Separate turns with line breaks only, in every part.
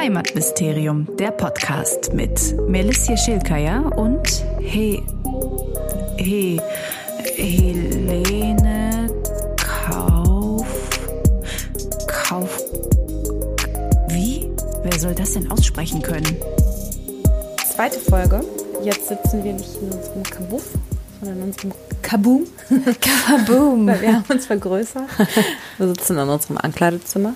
Heimatmysterium, der Podcast mit Melissia Schilkaya und He, He, Helene Kauf. Kauf. Wie? Wer soll das denn aussprechen können?
Zweite Folge. Jetzt sitzen wir nicht in unserem Kabuff, sondern in unserem Kaboom.
Kaboom!
Wir haben uns vergrößert. Wir sitzen in unserem Ankleidezimmer.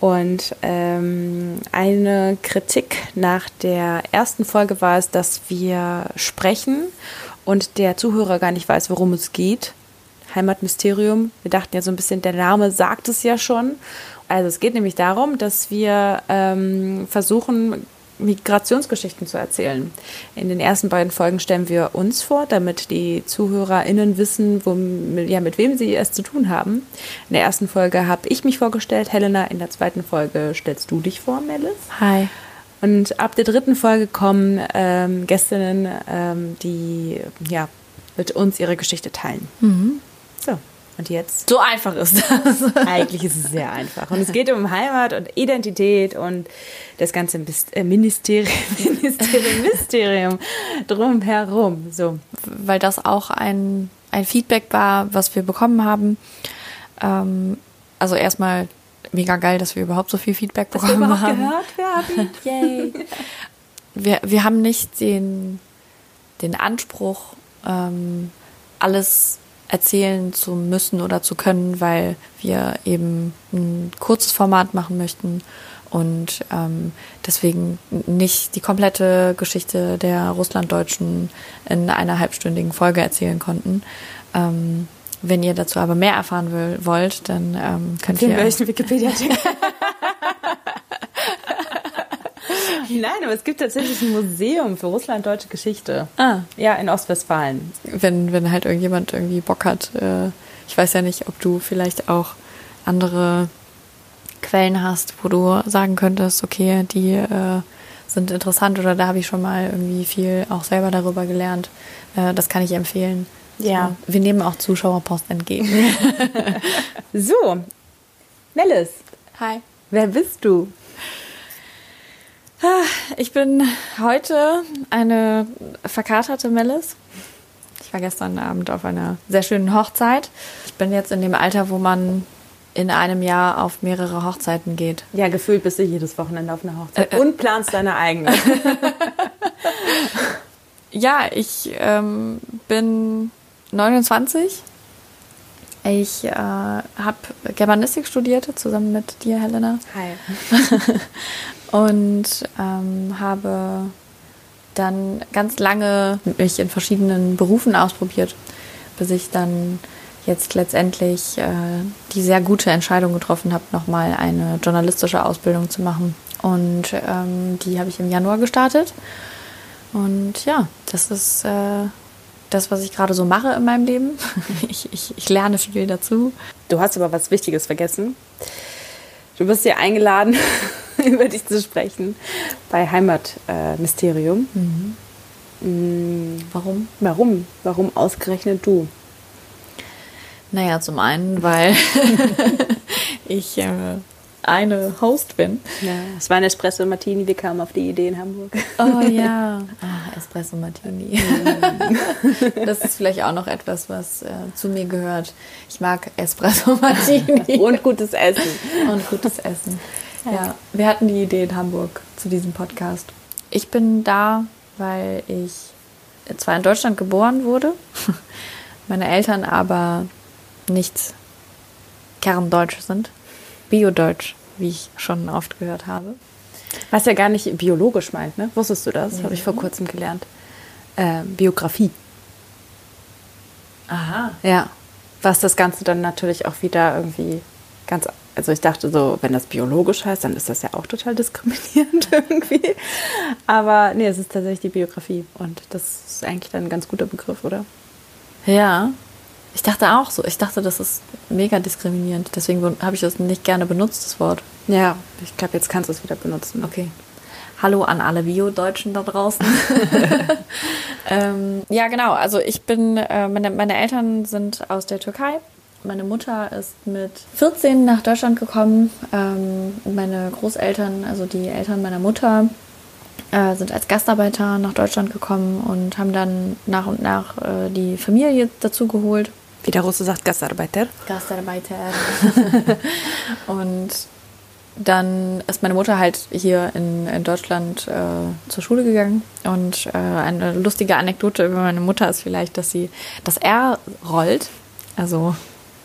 Und ähm, eine Kritik nach der ersten Folge war es, dass wir sprechen und der Zuhörer gar nicht weiß, worum es geht. Heimatmysterium. Wir dachten ja so ein bisschen, der Name sagt es ja schon. Also es geht nämlich darum, dass wir ähm, versuchen, Migrationsgeschichten zu erzählen. In den ersten beiden Folgen stellen wir uns vor, damit die ZuhörerInnen wissen, wo, ja, mit wem sie es zu tun haben. In der ersten Folge habe ich mich vorgestellt, Helena. In der zweiten Folge stellst du dich vor, Melis.
Hi.
Und ab der dritten Folge kommen ähm, Gästinnen, ähm, die ja, mit uns ihre Geschichte teilen.
Mhm.
So. Und jetzt?
So einfach ist das.
Eigentlich ist es sehr einfach. Und es geht um Heimat und Identität und das ganze äh, Ministerium, Ministerium, Mysterium drumherum. So.
Weil das auch ein, ein Feedback war, was wir bekommen haben. Ähm, also erstmal mega geil, dass wir überhaupt so viel Feedback
Dass
bekommen
wir
haben.
gehört werden. Yay.
wir, wir haben nicht den, den Anspruch, ähm, alles erzählen zu müssen oder zu können, weil wir eben ein kurzes Format machen möchten und ähm, deswegen nicht die komplette Geschichte der Russlanddeutschen in einer halbstündigen Folge erzählen konnten. Ähm, wenn ihr dazu aber mehr erfahren will, wollt, dann ähm, könnt
Den
ihr.
welchen Wikipedia-Artikel? Nein, aber es gibt tatsächlich ein Museum für russlanddeutsche Geschichte.
Ah,
Ja, in Ostwestfalen.
wenn, wenn halt irgendjemand irgendwie Bock hat. Äh, ich weiß ja nicht, ob du vielleicht auch andere Quellen hast, wo du sagen könntest, okay, die äh, sind interessant oder da habe ich schon mal irgendwie viel auch selber darüber gelernt. Äh, das kann ich empfehlen.
Ja.
So, wir nehmen auch Zuschauerpost entgegen.
So, Melis,
Hi.
wer bist du?
Ich bin heute eine verkaterte Melis. Ich war gestern Abend auf einer sehr schönen Hochzeit. Ich bin jetzt in dem Alter, wo man in einem Jahr auf mehrere Hochzeiten geht.
Ja, gefühlt bist du jedes Wochenende auf einer Hochzeit
Äh, äh.
und planst deine eigene.
Ja, ich ähm, bin 29. Ich äh, habe Germanistik studiert, zusammen mit dir, Helena.
Hi.
und ähm, habe dann ganz lange mich in verschiedenen Berufen ausprobiert, bis ich dann jetzt letztendlich äh, die sehr gute Entscheidung getroffen habe, nochmal eine journalistische Ausbildung zu machen. Und ähm, die habe ich im Januar gestartet. Und ja, das ist äh, das, was ich gerade so mache in meinem Leben. Ich, ich, ich lerne viel dazu.
Du hast aber was Wichtiges vergessen. Du bist hier eingeladen, über dich zu sprechen bei Heimatmysterium. Mm,
Warum?
Warum? Warum ausgerechnet du?
Naja, zum einen, weil ich äh, eine Host bin.
Ja, es war ein Espresso Martini, wir kamen auf die Idee in Hamburg.
Oh ja. Ah, Espresso Martini. das ist vielleicht auch noch etwas, was äh, zu mir gehört. Ich mag Espresso Martini
Und gutes Essen.
und gutes Essen. Ja, wir hatten die Idee in Hamburg zu diesem Podcast. Ich bin da, weil ich zwar in Deutschland geboren wurde, meine Eltern aber nicht kerndeutsch sind, biodeutsch, wie ich schon oft gehört habe.
Was ja gar nicht biologisch meint, ne? Wusstest du das? Habe ich vor kurzem gelernt. Äh, Biografie.
Aha.
Ja. Was das Ganze dann natürlich auch wieder irgendwie ganz. Also ich dachte so, wenn das biologisch heißt, dann ist das ja auch total diskriminierend irgendwie. Aber nee, es ist tatsächlich die Biografie. Und das ist eigentlich dann ein ganz guter Begriff, oder?
Ja. Ich dachte auch so. Ich dachte, das ist mega diskriminierend. Deswegen habe ich das nicht gerne benutzt, das Wort.
Ja, ich glaube, jetzt kannst du es wieder benutzen.
Okay. Hallo an alle Bio-Deutschen da draußen. ähm, ja, genau. Also ich bin, äh, meine, meine Eltern sind aus der Türkei Meine Mutter ist mit 14 nach Deutschland gekommen. Ähm, meine Großeltern, also die Eltern meiner Mutter, äh, sind als Gastarbeiter nach Deutschland gekommen und haben dann nach und nach äh, die Familie dazu geholt.
Wie der Russe sagt, Gastarbeiter.
Gastarbeiter. und dann ist meine Mutter halt hier in, in Deutschland äh, zur Schule gegangen. Und äh, eine lustige Anekdote über meine Mutter ist vielleicht, dass sie das R rollt, also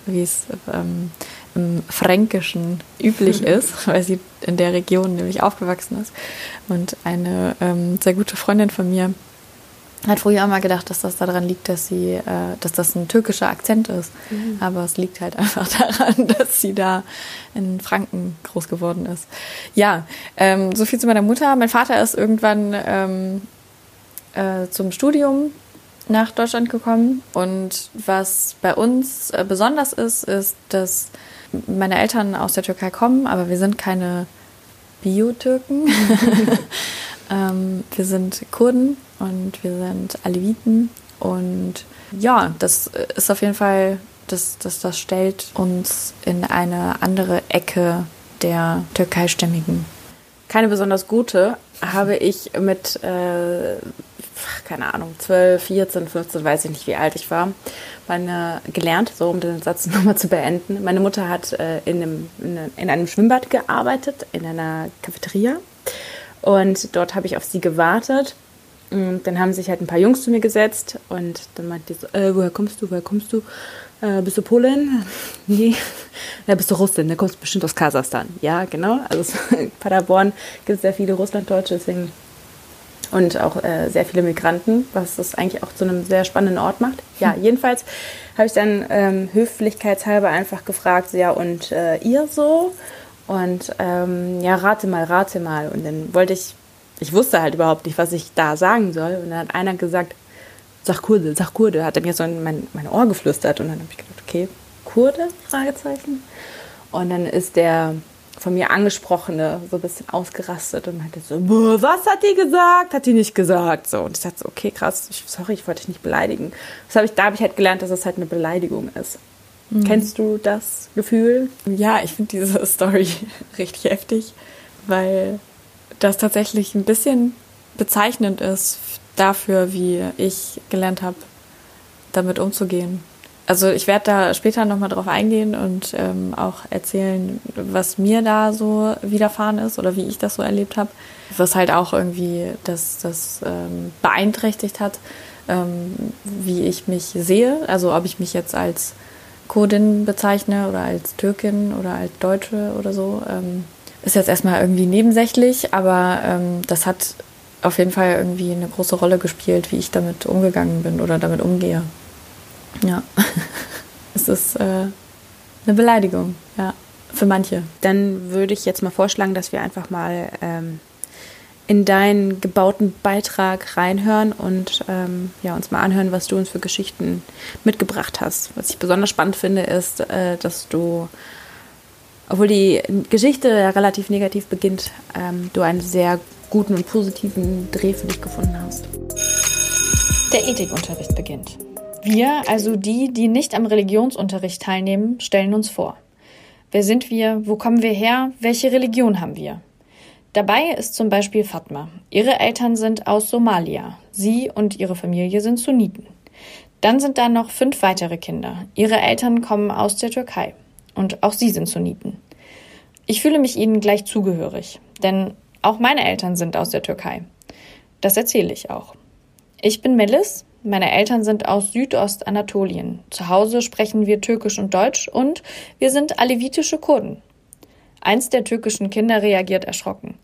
wie es ähm, im Fränkischen üblich ist, weil sie in der Region nämlich aufgewachsen ist. Und eine ähm, sehr gute Freundin von mir hat früher immer gedacht, dass das daran liegt, dass sie, äh, dass das ein türkischer Akzent ist. Mhm. Aber es liegt halt einfach daran, dass sie da in Franken groß geworden ist. Ja, ähm, so viel zu meiner Mutter. Mein Vater ist irgendwann ähm, äh, zum Studium nach Deutschland gekommen. Und was bei uns äh, besonders ist, ist, dass meine Eltern aus der Türkei kommen, aber wir sind keine Biotürken. ähm, wir sind Kurden und wir sind Aleviten. Und ja, das ist auf jeden Fall, das, das, das stellt uns in eine andere Ecke der türkeistämmigen.
Keine besonders gute habe ich mit äh, keine Ahnung, 12, 14, 15, weiß ich nicht, wie alt ich war, meine, gelernt, so um den Satz nochmal zu beenden. Meine Mutter hat äh, in, einem, in einem Schwimmbad gearbeitet, in einer Cafeteria. Und dort habe ich auf sie gewartet. Und dann haben sich halt ein paar Jungs zu mir gesetzt und dann meinte die so, äh, woher kommst du, woher kommst du? Äh, bist du Polin? nee. Ja, bist du Russin, da kommst du bestimmt aus Kasachstan. Ja, genau. Also in Paderborn gibt es sehr viele Russlanddeutsche, deswegen und auch äh, sehr viele Migranten, was das eigentlich auch zu einem sehr spannenden Ort macht. Ja, hm. jedenfalls habe ich dann ähm, höflichkeitshalber einfach gefragt, so, ja, und äh, ihr so? Und ähm, ja, rate mal, rate mal. Und dann wollte ich, ich wusste halt überhaupt nicht, was ich da sagen soll. Und dann hat einer gesagt, sag Kurde, sag Kurde, hat er mir so in mein, mein Ohr geflüstert. Und dann habe ich gedacht, okay, Kurde? Fragezeichen. Und dann ist der von mir angesprochene so ein bisschen ausgerastet und meinte so, was hat die gesagt? Hat die nicht gesagt? So und ich dachte so, okay, krass, ich, sorry, ich wollte dich nicht beleidigen. Das habe ich, da habe ich halt gelernt, dass es halt eine Beleidigung ist. Mhm. Kennst du das Gefühl?
Ja, ich finde diese Story richtig heftig, weil das tatsächlich ein bisschen bezeichnend ist dafür, wie ich gelernt habe, damit umzugehen also ich werde da später nochmal drauf eingehen und ähm, auch erzählen, was mir da so widerfahren ist oder wie ich das so erlebt habe. Was halt auch irgendwie das, das ähm, beeinträchtigt hat, ähm, wie ich mich sehe. Also ob ich mich jetzt als Kurdin bezeichne oder als Türkin oder als Deutsche oder so. Ähm, ist jetzt erstmal irgendwie nebensächlich, aber ähm, das hat auf jeden Fall irgendwie eine große Rolle gespielt, wie ich damit umgegangen bin oder damit umgehe. Ja, es ist äh, eine Beleidigung, ja, für manche.
Dann würde ich jetzt mal vorschlagen, dass wir einfach mal ähm, in deinen gebauten Beitrag reinhören und ähm, ja, uns mal anhören, was du uns für Geschichten mitgebracht hast. Was ich besonders spannend finde, ist, äh, dass du, obwohl die Geschichte ja relativ negativ beginnt, ähm, du einen sehr guten und positiven Dreh für dich gefunden hast.
Der Ethikunterricht beginnt. Wir, also die, die nicht am Religionsunterricht teilnehmen, stellen uns vor. Wer sind wir? Wo kommen wir her? Welche Religion haben wir? Dabei ist zum Beispiel Fatma. Ihre Eltern sind aus Somalia. Sie und ihre Familie sind Sunniten. Dann sind da noch fünf weitere Kinder. Ihre Eltern kommen aus der Türkei. Und auch sie sind Sunniten. Ich fühle mich ihnen gleich zugehörig, denn auch meine Eltern sind aus der Türkei. Das erzähle ich auch. Ich bin Melis, meine Eltern sind aus Südostanatolien. Zu Hause sprechen wir Türkisch und Deutsch und wir sind alevitische Kurden. Eins der türkischen Kinder reagiert erschrocken.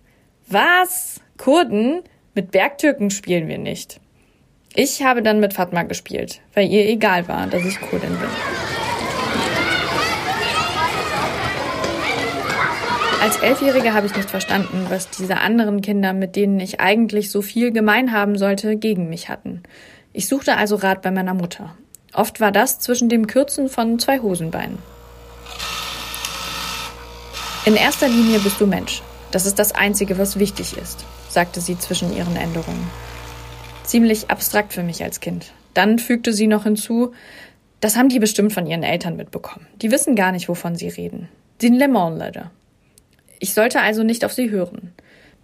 Was? Kurden? Mit Bergtürken spielen wir nicht. Ich habe dann mit Fatma gespielt, weil ihr egal war, dass ich Kurdin bin. Als Elfjährige habe ich nicht verstanden, was diese anderen Kinder, mit denen ich eigentlich so viel gemein haben sollte, gegen mich hatten. Ich suchte also Rat bei meiner Mutter. Oft war das zwischen dem Kürzen von zwei Hosenbeinen. In erster Linie bist du Mensch. Das ist das Einzige, was wichtig ist, sagte sie zwischen ihren Änderungen. Ziemlich abstrakt für mich als Kind. Dann fügte sie noch hinzu, Das haben die bestimmt von ihren Eltern mitbekommen. Die wissen gar nicht, wovon sie reden. Den Lemonlede. Ich sollte also nicht auf sie hören.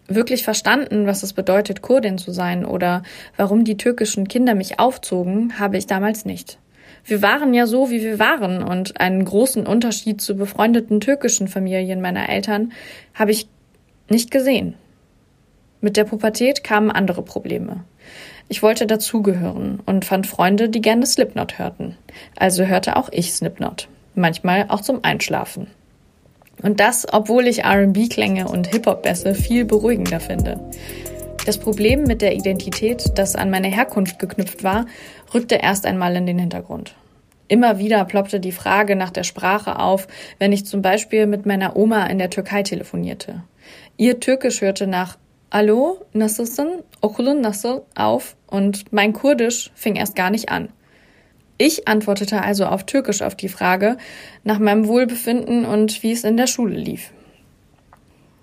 Wirklich verstanden, was es bedeutet, Kurdin zu sein oder warum die türkischen Kinder mich aufzogen, habe ich damals nicht. Wir waren ja so, wie wir waren und einen großen Unterschied zu befreundeten türkischen Familien meiner Eltern habe ich nicht gesehen. Mit der Pubertät kamen andere Probleme. Ich wollte dazugehören und fand Freunde, die gerne Slipknot hörten. Also hörte auch ich Slipknot. Manchmal auch zum Einschlafen. Und das, obwohl ich RB-Klänge und Hip-Hop-Bässe viel beruhigender finde. Das Problem mit der Identität, das an meine Herkunft geknüpft war, rückte erst einmal in den Hintergrund. Immer wieder ploppte die Frage nach der Sprache auf, wenn ich zum Beispiel mit meiner Oma in der Türkei telefonierte. Ihr Türkisch hörte nach Hallo, nasılsın, okulun nasıl auf und mein Kurdisch fing erst gar nicht an. Ich antwortete also auf Türkisch auf die Frage nach meinem Wohlbefinden und wie es in der Schule lief.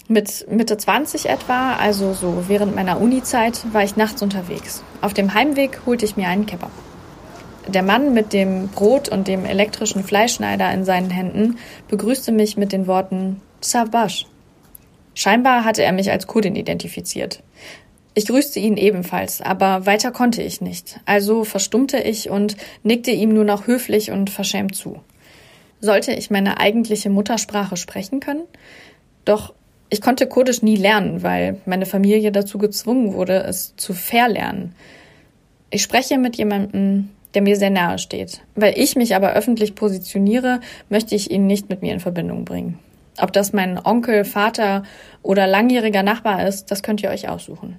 Mit Mitte 20 etwa, also so während meiner Uni-Zeit, war ich nachts unterwegs. Auf dem Heimweg holte ich mir einen Kebab. Der Mann mit dem Brot und dem elektrischen Fleischschneider in seinen Händen begrüßte mich mit den Worten Sabash. Scheinbar hatte er mich als Kurdin identifiziert. Ich grüßte ihn ebenfalls, aber weiter konnte ich nicht, also verstummte ich und nickte ihm nur noch höflich und verschämt zu. Sollte ich meine eigentliche Muttersprache sprechen können? Doch ich konnte Kurdisch nie lernen, weil meine Familie dazu gezwungen wurde, es zu verlernen. Ich spreche mit jemandem, der mir sehr nahe steht. Weil ich mich aber öffentlich positioniere, möchte ich ihn nicht mit mir in Verbindung bringen. Ob das mein Onkel, Vater oder langjähriger Nachbar ist, das könnt ihr euch aussuchen.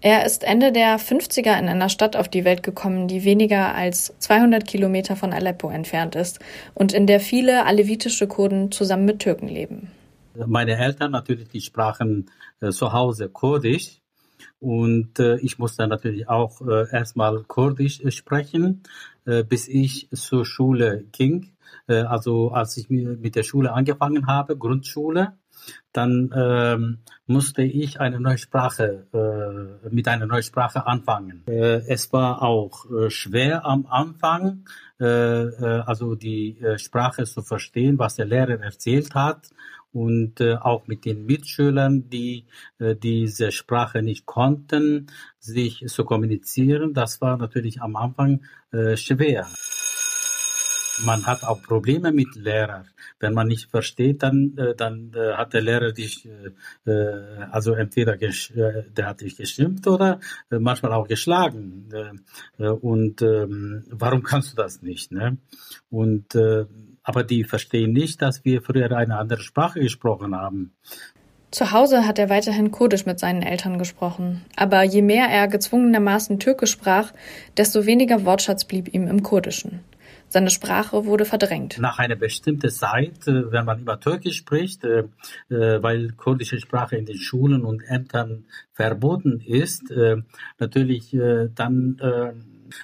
Er ist Ende der 50er in einer Stadt auf die Welt gekommen, die weniger als 200 Kilometer von Aleppo entfernt ist und in der viele alevitische Kurden zusammen mit Türken leben.
Meine Eltern natürlich, sprachen äh, zu Hause Kurdisch und äh, ich musste natürlich auch äh, erstmal Kurdisch sprechen, äh, bis ich zur Schule ging. Äh, also als ich mit der Schule angefangen habe, Grundschule, dann ähm, musste ich eine neue Sprache äh, mit einer neuen Sprache anfangen. Äh, es war auch äh, schwer am Anfang, äh, äh, also die äh, Sprache zu verstehen, was der Lehrer erzählt hat und auch mit den Mitschülern, die diese Sprache nicht konnten, sich zu kommunizieren. Das war natürlich am Anfang schwer. Man hat auch Probleme mit Lehrern. Wenn man nicht versteht, dann, äh, dann äh, hat der Lehrer dich, äh, also entweder der hat dich geschimpft oder manchmal auch geschlagen. Und äh, warum kannst du das nicht? Ne? Und aber die verstehen nicht, dass wir früher eine andere Sprache gesprochen haben.
Zu Hause hat er weiterhin Kurdisch mit seinen Eltern gesprochen. Aber je mehr er gezwungenermaßen Türkisch sprach, desto weniger Wortschatz blieb ihm im Kurdischen. Seine Sprache wurde verdrängt.
Nach einer bestimmten Zeit, äh, wenn man über Türkisch spricht, äh, äh, weil kurdische Sprache in den Schulen und Ämtern verboten ist, natürlich dann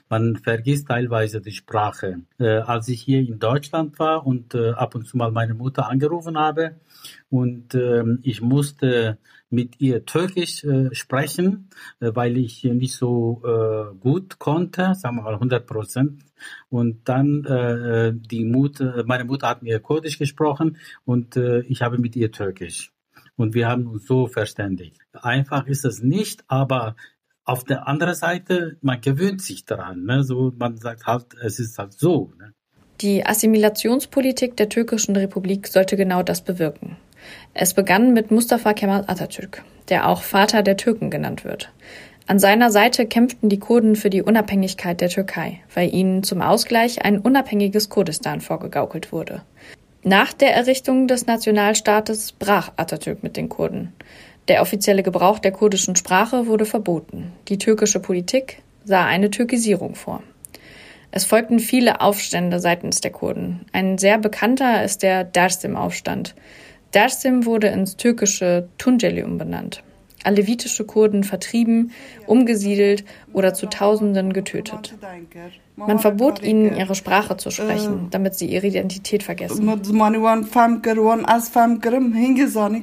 man vergisst teilweise die Sprache. als ich hier in Deutschland war und ab und zu mal meine Mutter angerufen habe und ähm, ich musste mit ihr Türkisch äh, sprechen, äh, weil ich nicht so äh, gut konnte, sagen wir mal 100 Prozent. Und dann äh, die Mutter, meine Mutter hat mir Kurdisch gesprochen und äh, ich habe mit ihr Türkisch. Und wir haben uns so verständigt. Einfach ist es nicht, aber auf der anderen Seite, man gewöhnt sich daran. Ne? So, man sagt halt, es ist halt so. Ne?
Die Assimilationspolitik der türkischen Republik sollte genau das bewirken. Es begann mit Mustafa Kemal Atatürk, der auch Vater der Türken genannt wird. An seiner Seite kämpften die Kurden für die Unabhängigkeit der Türkei, weil ihnen zum Ausgleich ein unabhängiges Kurdistan vorgegaukelt wurde. Nach der Errichtung des Nationalstaates brach Atatürk mit den Kurden. Der offizielle Gebrauch der kurdischen Sprache wurde verboten. Die türkische Politik sah eine Türkisierung vor. Es folgten viele Aufstände seitens der Kurden. Ein sehr bekannter ist der Dersim-Aufstand. Dersim wurde ins türkische Tunceli umbenannt. Alevitische Kurden vertrieben, umgesiedelt oder zu Tausenden getötet. Man verbot ihnen, ihre Sprache zu sprechen, damit sie ihre Identität vergessen.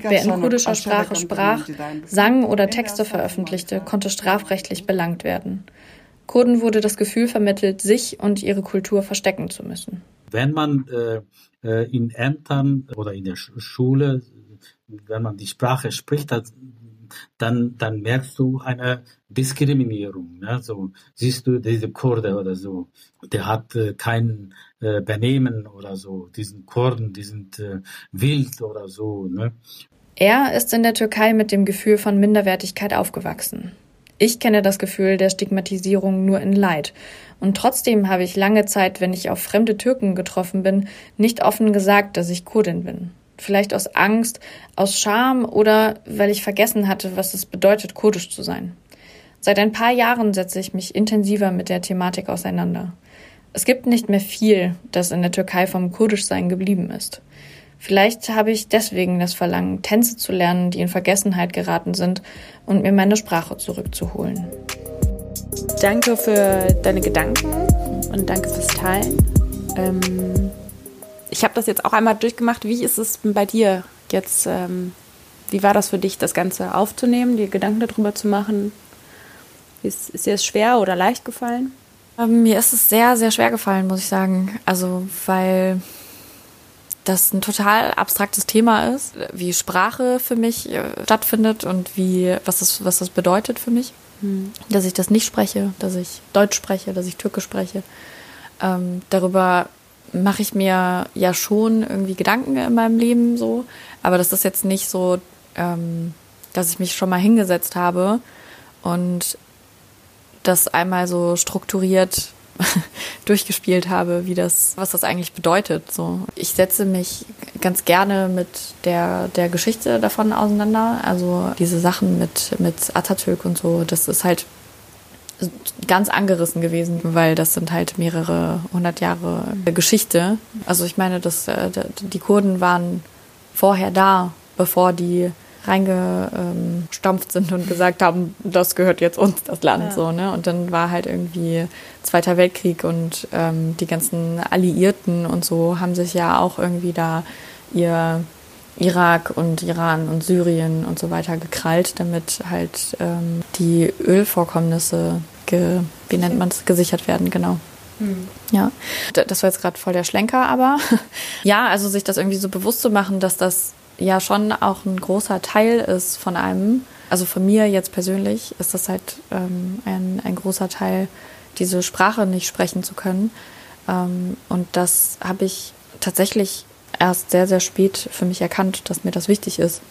Wer in kurdischer Sprache sprach, sang oder Texte veröffentlichte, konnte strafrechtlich belangt werden. Kurden wurde das Gefühl vermittelt, sich und ihre Kultur verstecken zu müssen.
Wenn man äh, äh in Ämtern oder in der Schule, wenn man die Sprache spricht, dann, dann merkst du eine Diskriminierung. Ne? So siehst du diese Kurde oder so, der hat äh, kein äh, Benehmen oder so. Diesen Kurden, die sind äh, wild oder so. Ne?
Er ist in der Türkei mit dem Gefühl von Minderwertigkeit aufgewachsen. Ich kenne das Gefühl der Stigmatisierung nur in Leid. Und trotzdem habe ich lange Zeit, wenn ich auf fremde Türken getroffen bin, nicht offen gesagt, dass ich Kurdin bin. Vielleicht aus Angst, aus Scham oder weil ich vergessen hatte, was es bedeutet, kurdisch zu sein. Seit ein paar Jahren setze ich mich intensiver mit der Thematik auseinander. Es gibt nicht mehr viel, das in der Türkei vom Kurdischsein geblieben ist. Vielleicht habe ich deswegen das Verlangen, Tänze zu lernen, die in Vergessenheit geraten sind und mir meine Sprache zurückzuholen.
Danke für deine Gedanken und danke fürs Teilen. Ähm, ich habe das jetzt auch einmal durchgemacht. Wie ist es bei dir jetzt? Ähm, wie war das für dich, das Ganze aufzunehmen, dir Gedanken darüber zu machen? Ist, ist dir das schwer oder leicht gefallen?
Ähm, mir ist es sehr, sehr schwer gefallen, muss ich sagen. Also, weil das ein total abstraktes Thema ist, wie Sprache für mich äh, stattfindet und wie, was das, was das bedeutet für mich. Hm. Dass ich das nicht spreche, dass ich Deutsch spreche, dass ich Türkisch spreche. Ähm, darüber mache ich mir ja schon irgendwie Gedanken in meinem Leben so, aber das ist jetzt nicht so, ähm, dass ich mich schon mal hingesetzt habe und das einmal so strukturiert durchgespielt habe, wie das, was das eigentlich bedeutet. So, ich setze mich ganz gerne mit der der Geschichte davon auseinander. Also diese Sachen mit mit Atatürk und so, das ist halt ganz angerissen gewesen, weil das sind halt mehrere hundert Jahre Geschichte. Also ich meine, dass äh, die Kurden waren vorher da, bevor die reingestampft sind und gesagt haben, das gehört jetzt uns, das Land, ja. so, ne? Und dann war halt irgendwie Zweiter Weltkrieg und ähm, die ganzen Alliierten und so haben sich ja auch irgendwie da ihr Irak und Iran und Syrien und so weiter gekrallt, damit halt ähm, die Ölvorkommnisse, ge, wie nennt man es, gesichert werden, genau. Hm. Ja, das war jetzt gerade voll der Schlenker, aber ja, also sich das irgendwie so bewusst zu machen, dass das ja schon auch ein großer Teil ist von einem. Also von mir jetzt persönlich ist das halt ähm, ein, ein großer Teil, diese Sprache nicht sprechen zu können. Ähm, und das habe ich tatsächlich erst sehr, sehr spät für mich erkannt, dass mir das wichtig ist.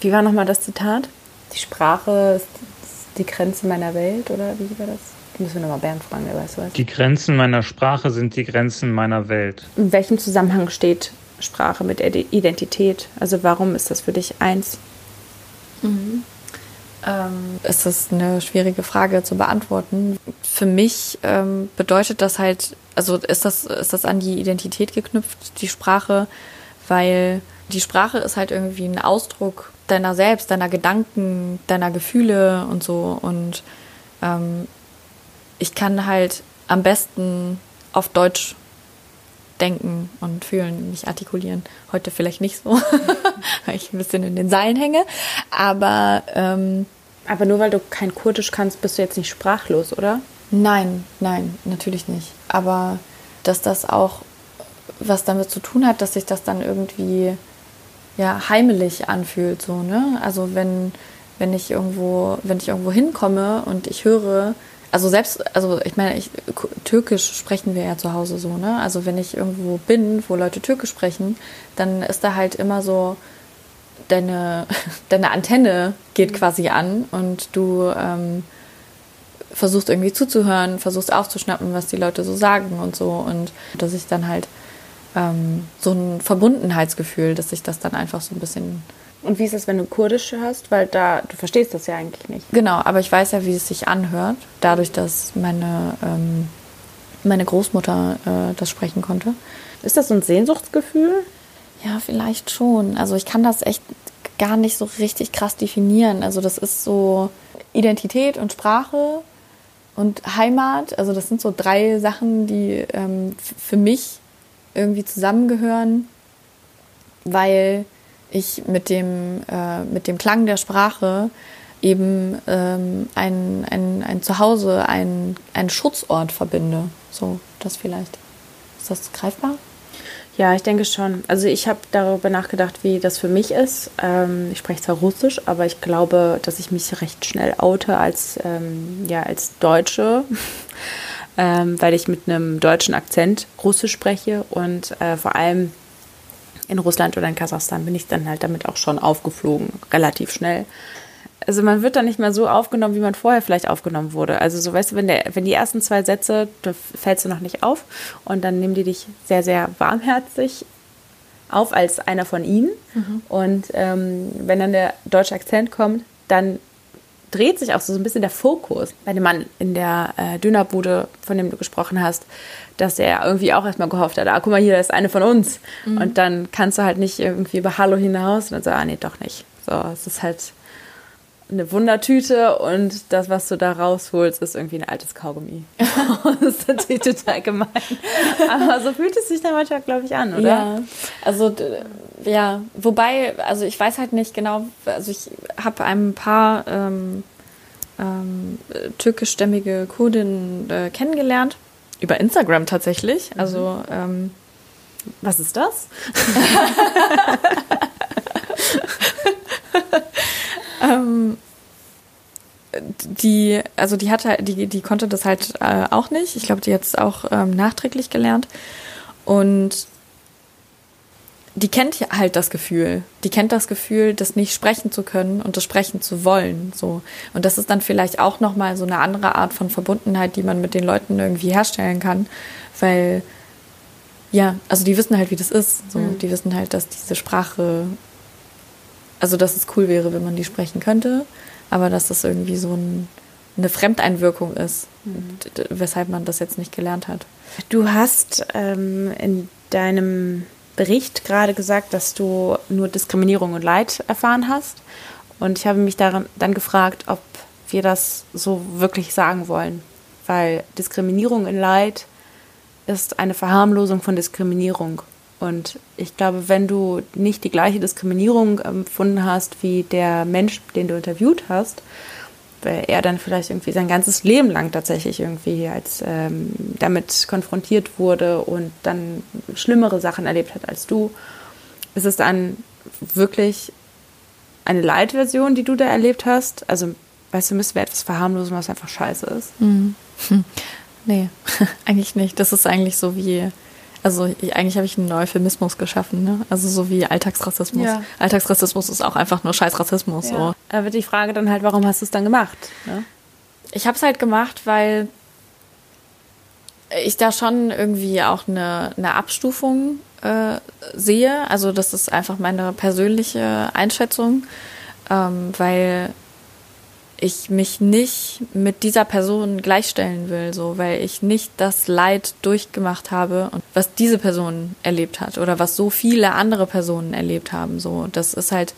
Wie war nochmal das Zitat? Die Sprache ist die Grenze meiner Welt oder wie war das? Müssen wir nochmal Bernd fragen, der weiß was.
Die Grenzen meiner Sprache sind die Grenzen meiner Welt.
In welchem Zusammenhang steht Sprache mit Identität? Also warum ist das für dich eins?
Mhm. Ähm, ist das eine schwierige Frage zu beantworten. Für mich ähm, bedeutet das halt, also ist das, ist das an die Identität geknüpft, die Sprache, weil die Sprache ist halt irgendwie ein Ausdruck deiner selbst, deiner Gedanken, deiner Gefühle und so. Und ähm, ich kann halt am besten auf Deutsch denken und fühlen, mich artikulieren. Heute vielleicht nicht so, weil ich ein bisschen in den Seilen hänge. Aber ähm,
aber nur weil du kein Kurdisch kannst, bist du jetzt nicht sprachlos, oder?
Nein, nein, natürlich nicht. Aber dass das auch was damit zu tun hat, dass sich das dann irgendwie ja heimelig anfühlt, so ne? Also wenn wenn ich irgendwo wenn ich irgendwo hinkomme und ich höre also selbst, also ich meine, ich, Türkisch sprechen wir ja zu Hause so, ne? Also wenn ich irgendwo bin, wo Leute Türkisch sprechen, dann ist da halt immer so, deine, deine Antenne geht mhm. quasi an und du ähm, versuchst irgendwie zuzuhören, versuchst aufzuschnappen, was die Leute so sagen und so. Und dass ich dann halt ähm, so ein Verbundenheitsgefühl, dass ich das dann einfach so ein bisschen
und wie ist es, wenn du Kurdisch hörst? Weil da, du verstehst das ja eigentlich nicht.
Genau, aber ich weiß ja, wie es sich anhört, dadurch, dass meine, ähm, meine Großmutter äh, das sprechen konnte.
Ist das so ein Sehnsuchtsgefühl?
Ja, vielleicht schon. Also ich kann das echt gar nicht so richtig krass definieren. Also das ist so Identität und Sprache und Heimat. Also das sind so drei Sachen, die ähm, für mich irgendwie zusammengehören, weil ich mit dem, äh, mit dem Klang der Sprache eben ähm, ein, ein, ein Zuhause, ein, ein Schutzort verbinde. So, das vielleicht. Ist das greifbar?
Ja, ich denke schon. Also ich habe darüber nachgedacht, wie das für mich ist. Ähm, ich spreche zwar Russisch, aber ich glaube, dass ich mich recht schnell oute als, ähm, ja, als Deutsche, ähm, weil ich mit einem deutschen Akzent Russisch spreche und äh, vor allem in Russland oder in Kasachstan bin ich dann halt damit auch schon aufgeflogen, relativ schnell also man wird dann nicht mehr so aufgenommen, wie man vorher vielleicht aufgenommen wurde. Also so weißt du, wenn der, wenn die ersten zwei Sätze, da fällst du noch nicht auf und dann nehmen die dich sehr, sehr warmherzig auf als einer von ihnen. Mhm. Und ähm, wenn dann der deutsche Akzent kommt, dann dreht sich auch so ein bisschen der Fokus bei dem Mann in der äh, Dönerbude, von dem du gesprochen hast, dass er irgendwie auch erstmal gehofft hat, ah, guck mal hier, ist eine von uns. Mhm. Und dann kannst du halt nicht irgendwie über Hallo hinaus und dann so, ah nee, doch nicht. So, es ist halt eine Wundertüte und das, was du da rausholst, ist irgendwie ein altes Kaugummi. das ist natürlich total gemein. Aber so fühlt es sich dann manchmal, glaube ich, an, oder?
Ja, also ja, wobei, also ich weiß halt nicht genau, also ich habe ein paar ähm, ähm, türkischstämmige Kurdinnen äh, kennengelernt. Über Instagram tatsächlich. Also mhm. ähm,
was ist das?
ähm, die, also die hatte, die, die konnte das halt äh, auch nicht. Ich glaube, die hat es auch ähm, nachträglich gelernt. Und die kennt halt das Gefühl. Die kennt das Gefühl, das nicht sprechen zu können und das sprechen zu wollen. So. Und das ist dann vielleicht auch nochmal so eine andere Art von Verbundenheit, die man mit den Leuten irgendwie herstellen kann. Weil, ja, also die wissen halt, wie das ist. So. Mhm. Die wissen halt, dass diese Sprache also dass es cool wäre, wenn man die sprechen könnte, aber dass das irgendwie so ein, eine Fremdeinwirkung ist, mhm. weshalb man das jetzt nicht gelernt hat.
Du hast ähm, in deinem Bericht gerade gesagt, dass du nur Diskriminierung und Leid erfahren hast. Und ich habe mich daran, dann gefragt, ob wir das so wirklich sagen wollen. Weil Diskriminierung und Leid ist eine Verharmlosung von Diskriminierung. Und ich glaube, wenn du nicht die gleiche Diskriminierung empfunden hast wie der Mensch, den du interviewt hast, weil er dann vielleicht irgendwie sein ganzes Leben lang tatsächlich irgendwie als ähm, damit konfrontiert wurde und dann schlimmere Sachen erlebt hat als du, ist es dann wirklich eine Leitversion, die du da erlebt hast? Also, weißt du, müssen wir etwas verharmlosen, was einfach scheiße ist?
Mhm. Hm. Nee, eigentlich nicht. Das ist eigentlich so wie also ich, eigentlich habe ich einen Euphemismus geschaffen, ne? Also so wie Alltagsrassismus. Ja. Alltagsrassismus ist auch einfach nur Scheißrassismus. Ja. So.
Da wird die Frage dann halt, warum hast du es dann gemacht? Ne?
Ich habe es halt gemacht, weil ich da schon irgendwie auch eine, eine Abstufung äh, sehe. Also das ist einfach meine persönliche Einschätzung, ähm, weil ich mich nicht mit dieser Person gleichstellen will, so, weil ich nicht das Leid durchgemacht habe und was diese Person erlebt hat oder was so viele andere Personen erlebt haben, so. Das ist halt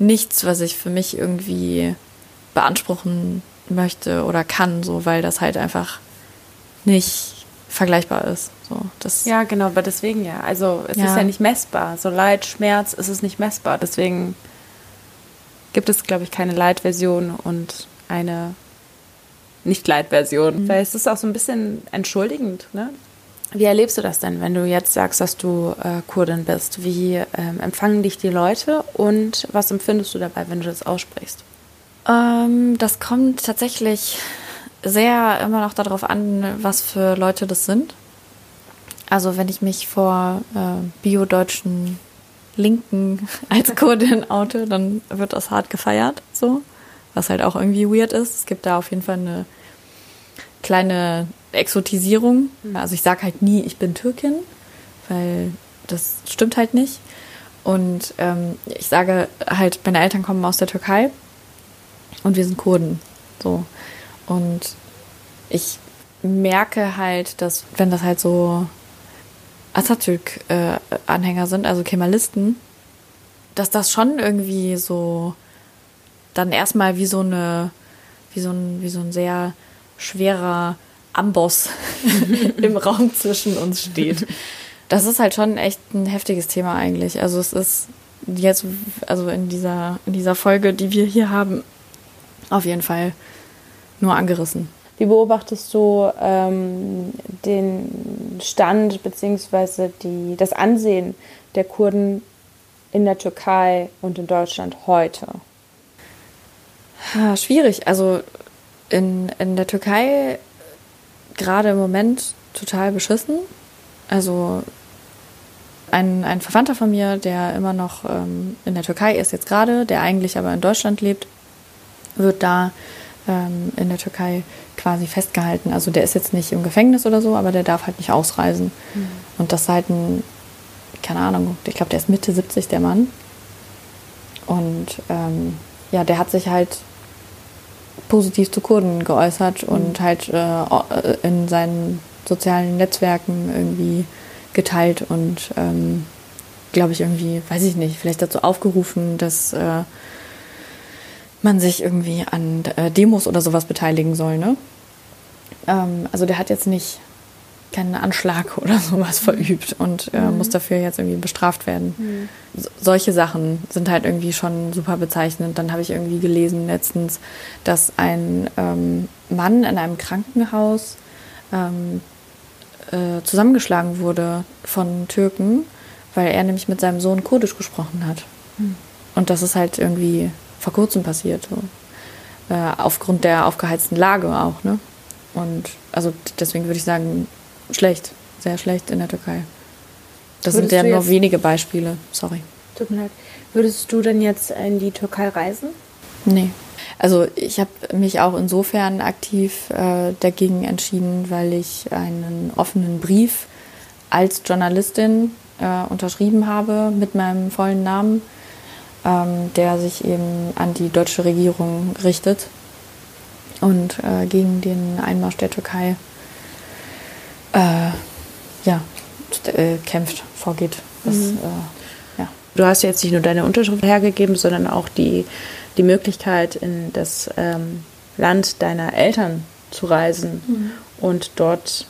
nichts, was ich für mich irgendwie beanspruchen möchte oder kann, so, weil das halt einfach nicht vergleichbar ist. So, das
ja, genau, aber deswegen ja. Also es ja. ist ja nicht messbar. So Leid, Schmerz ist es nicht messbar. Deswegen gibt es, glaube ich, keine Light-Version und eine Nicht-Light-Version. Mhm. Weil es ist auch so ein bisschen entschuldigend, ne? Wie erlebst du das denn, wenn du jetzt sagst, dass du äh, Kurdin bist? Wie ähm, empfangen dich die Leute und was empfindest du dabei, wenn du das aussprichst?
Ähm, das kommt tatsächlich sehr immer noch darauf an, was für Leute das sind. Also wenn ich mich vor äh, biodeutschen Linken als Kurdin oute, dann wird das hart gefeiert, so. Was halt auch irgendwie weird ist. Es gibt da auf jeden Fall eine kleine Exotisierung. Mhm. Also ich sage halt nie, ich bin Türkin, weil das stimmt halt nicht. Und ähm, ich sage halt, meine Eltern kommen aus der Türkei und wir sind Kurden. So. Und ich merke halt, dass wenn das halt so Atatürk-Anhänger sind, also Kemalisten, dass das schon irgendwie so dann erstmal wie so eine, wie so ein, wie so ein sehr schwerer Amboss im Raum zwischen uns steht. Das ist halt schon echt ein heftiges Thema eigentlich. Also es ist jetzt, also in dieser, in dieser Folge, die wir hier haben, auf jeden Fall nur angerissen.
Wie beobachtest du ähm, den Stand bzw. das Ansehen der Kurden in der Türkei und in Deutschland heute?
Ja, schwierig. Also in, in der Türkei gerade im Moment total beschissen. Also ein, ein Verwandter von mir, der immer noch ähm, in der Türkei ist jetzt gerade, der eigentlich aber in Deutschland lebt, wird da ähm, in der Türkei quasi festgehalten. Also der ist jetzt nicht im Gefängnis oder so, aber der darf halt nicht ausreisen. Mhm. Und das seit ein, keine Ahnung, ich glaube, der ist Mitte 70, der Mann. Und ähm, ja, der hat sich halt positiv zu Kurden geäußert mhm. und halt äh, in seinen sozialen Netzwerken irgendwie geteilt und ähm, glaube ich irgendwie, weiß ich nicht, vielleicht dazu aufgerufen, dass äh, man sich irgendwie an äh, Demos oder sowas beteiligen soll. Ne? Ähm, also der hat jetzt nicht keinen Anschlag oder sowas verübt und äh, mhm. muss dafür jetzt irgendwie bestraft werden. Mhm. So, solche Sachen sind halt irgendwie schon super bezeichnend. Dann habe ich irgendwie gelesen letztens, dass ein ähm, Mann in einem Krankenhaus ähm, äh, zusammengeschlagen wurde von Türken, weil er nämlich mit seinem Sohn Kurdisch gesprochen hat. Mhm. Und das ist halt irgendwie vor kurzem passiert. So. Äh, aufgrund der aufgeheizten Lage auch, ne? Und also deswegen würde ich sagen, schlecht, sehr schlecht in der Türkei. Das Würdest sind ja nur wenige Beispiele, sorry.
Tut mir leid. Würdest du denn jetzt in die Türkei reisen?
Nee. Also ich habe mich auch insofern aktiv äh, dagegen entschieden, weil ich einen offenen Brief als Journalistin äh, unterschrieben habe mit meinem vollen Namen ähm, der sich eben an die deutsche Regierung richtet und äh, gegen den Einmarsch der Türkei äh, ja, äh, kämpft, vorgeht. Das, mhm.
Äh, ja. Du hast jetzt nicht nur deine Unterschrift hergegeben, sondern auch die, die Möglichkeit, in das ähm, Land deiner Eltern zu reisen mhm. und dort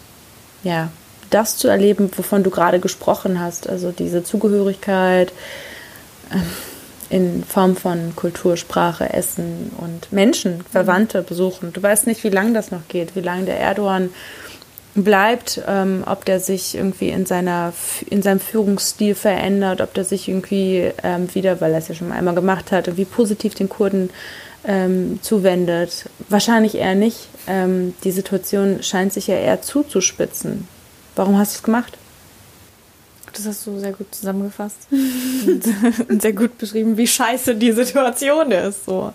ja, das zu erleben, wovon du gerade gesprochen hast. Also diese Zugehörigkeit, ähm, in Form von Kultur, Sprache, Essen und Menschen, Verwandte besuchen. Du weißt nicht, wie lange das noch geht, wie lange der Erdogan bleibt, ähm, ob der sich irgendwie in, seiner, in seinem Führungsstil verändert, ob der sich irgendwie ähm, wieder, weil er es ja schon einmal gemacht hat, irgendwie positiv den Kurden ähm, zuwendet. Wahrscheinlich eher nicht. Ähm, die Situation scheint sich ja eher zuzuspitzen. Warum hast du es gemacht?
Das hast du sehr gut zusammengefasst und, und, sehr gut beschrieben, wie scheiße die Situation ist. So.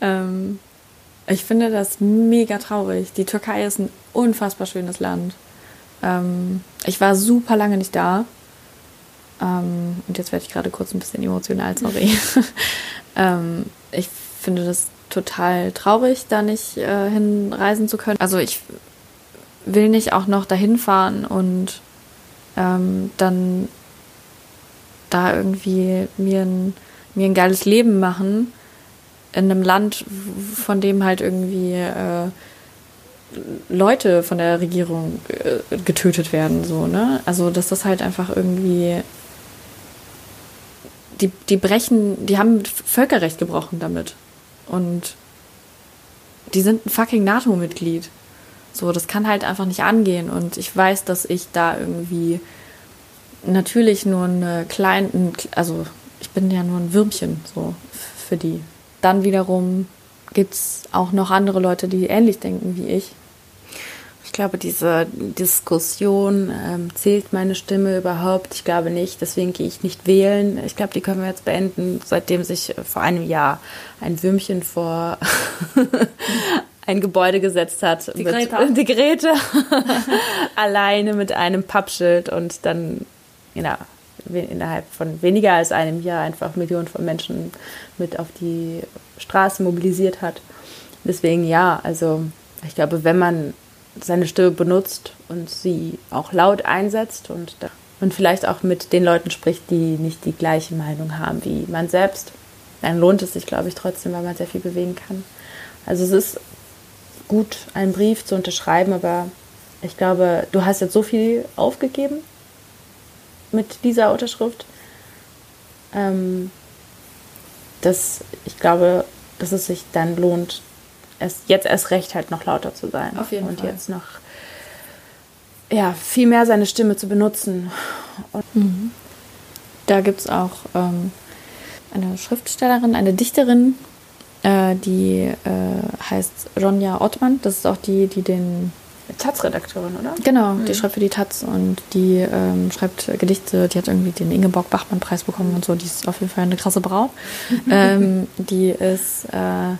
Ähm, ich finde das mega traurig. Die Türkei ist ein unfassbar schönes Land. Ähm, ich war super lange nicht da. Ähm, und jetzt werde ich gerade kurz ein bisschen emotional, sorry. Ähm, ich finde das total traurig, da nicht äh, hinreisen zu können. Also ich will nicht auch noch dahin fahren und ähm, dann da irgendwie mir ein, mir ein geiles Leben machen in einem Land, von dem halt irgendwie äh, Leute von der Regierung äh, getötet werden, so, ne? Also, dass das halt einfach irgendwie. Die, die brechen, die haben Völkerrecht gebrochen damit. Und die sind ein fucking NATO-Mitglied. So, das kann halt einfach nicht angehen. Und ich weiß, dass ich da irgendwie natürlich nur eine kleine, also ich bin ja nur ein Würmchen so für die. Dann wiederum gibt es auch noch andere Leute, die ähnlich denken wie ich.
Ich glaube, diese Diskussion, ähm, zählt meine Stimme überhaupt? Ich glaube nicht, deswegen gehe ich nicht wählen. Ich glaube, die können wir jetzt beenden, seitdem sich vor einem Jahr ein Würmchen vor ein Gebäude gesetzt hat.
Die mit, Greta.
Die Grete. alleine mit einem Pappschild und dann, ja, innerhalb von weniger als einem Jahr einfach Millionen von Menschen mit auf die Straße mobilisiert hat. Deswegen ja, also ich glaube, wenn man seine Stimme benutzt und sie auch laut einsetzt und, und vielleicht auch mit den Leuten spricht, die nicht die gleiche Meinung haben wie man selbst, dann lohnt es sich, glaube ich, trotzdem, weil man sehr viel bewegen kann. Also es ist gut, einen Brief zu unterschreiben, aber ich glaube, du hast jetzt so viel aufgegeben mit dieser Unterschrift, ähm, dass ich glaube, dass es sich dann lohnt, es jetzt erst recht halt noch lauter zu sein.
Auf jeden
und
Fall.
jetzt noch ja, viel mehr seine Stimme zu benutzen. Und
Da gibt es auch ähm, eine Schriftstellerin, eine Dichterin, äh, die äh, heißt Ronja Ottmann. Das ist auch die, die den
Taz-Redakteurin, oder?
Genau, die schreibt für die Taz und die ähm, schreibt Gedichte. Die hat irgendwie den Ingeborg-Bachmann-Preis bekommen und so. Die ist auf jeden Fall eine krasse Braut. ähm, die ist äh,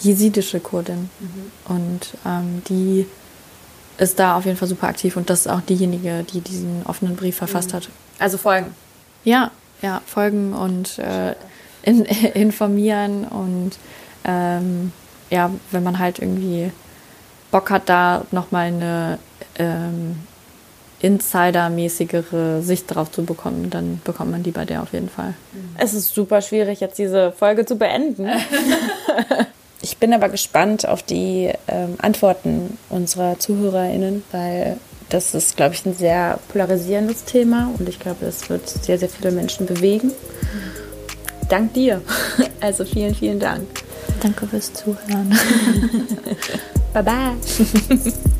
jesidische Kurdin und ähm, die ist da auf jeden Fall super aktiv und das ist auch diejenige, die diesen offenen Brief verfasst hat.
Also folgen.
Ja, ja, folgen und äh, in, informieren und ähm, ja, wenn man halt irgendwie Bock hat, da nochmal eine ähm, Insider-mäßigere Sicht drauf zu bekommen, dann bekommt man die bei der auf jeden Fall.
Es ist super schwierig, jetzt diese Folge zu beenden. ich bin aber gespannt auf die ähm, Antworten unserer ZuhörerInnen, weil das ist, glaube ich, ein sehr polarisierendes Thema und ich glaube, es wird sehr, sehr viele Menschen bewegen. Dank dir. Also vielen, vielen Dank.
Danke fürs Zuhören.
Bye bye.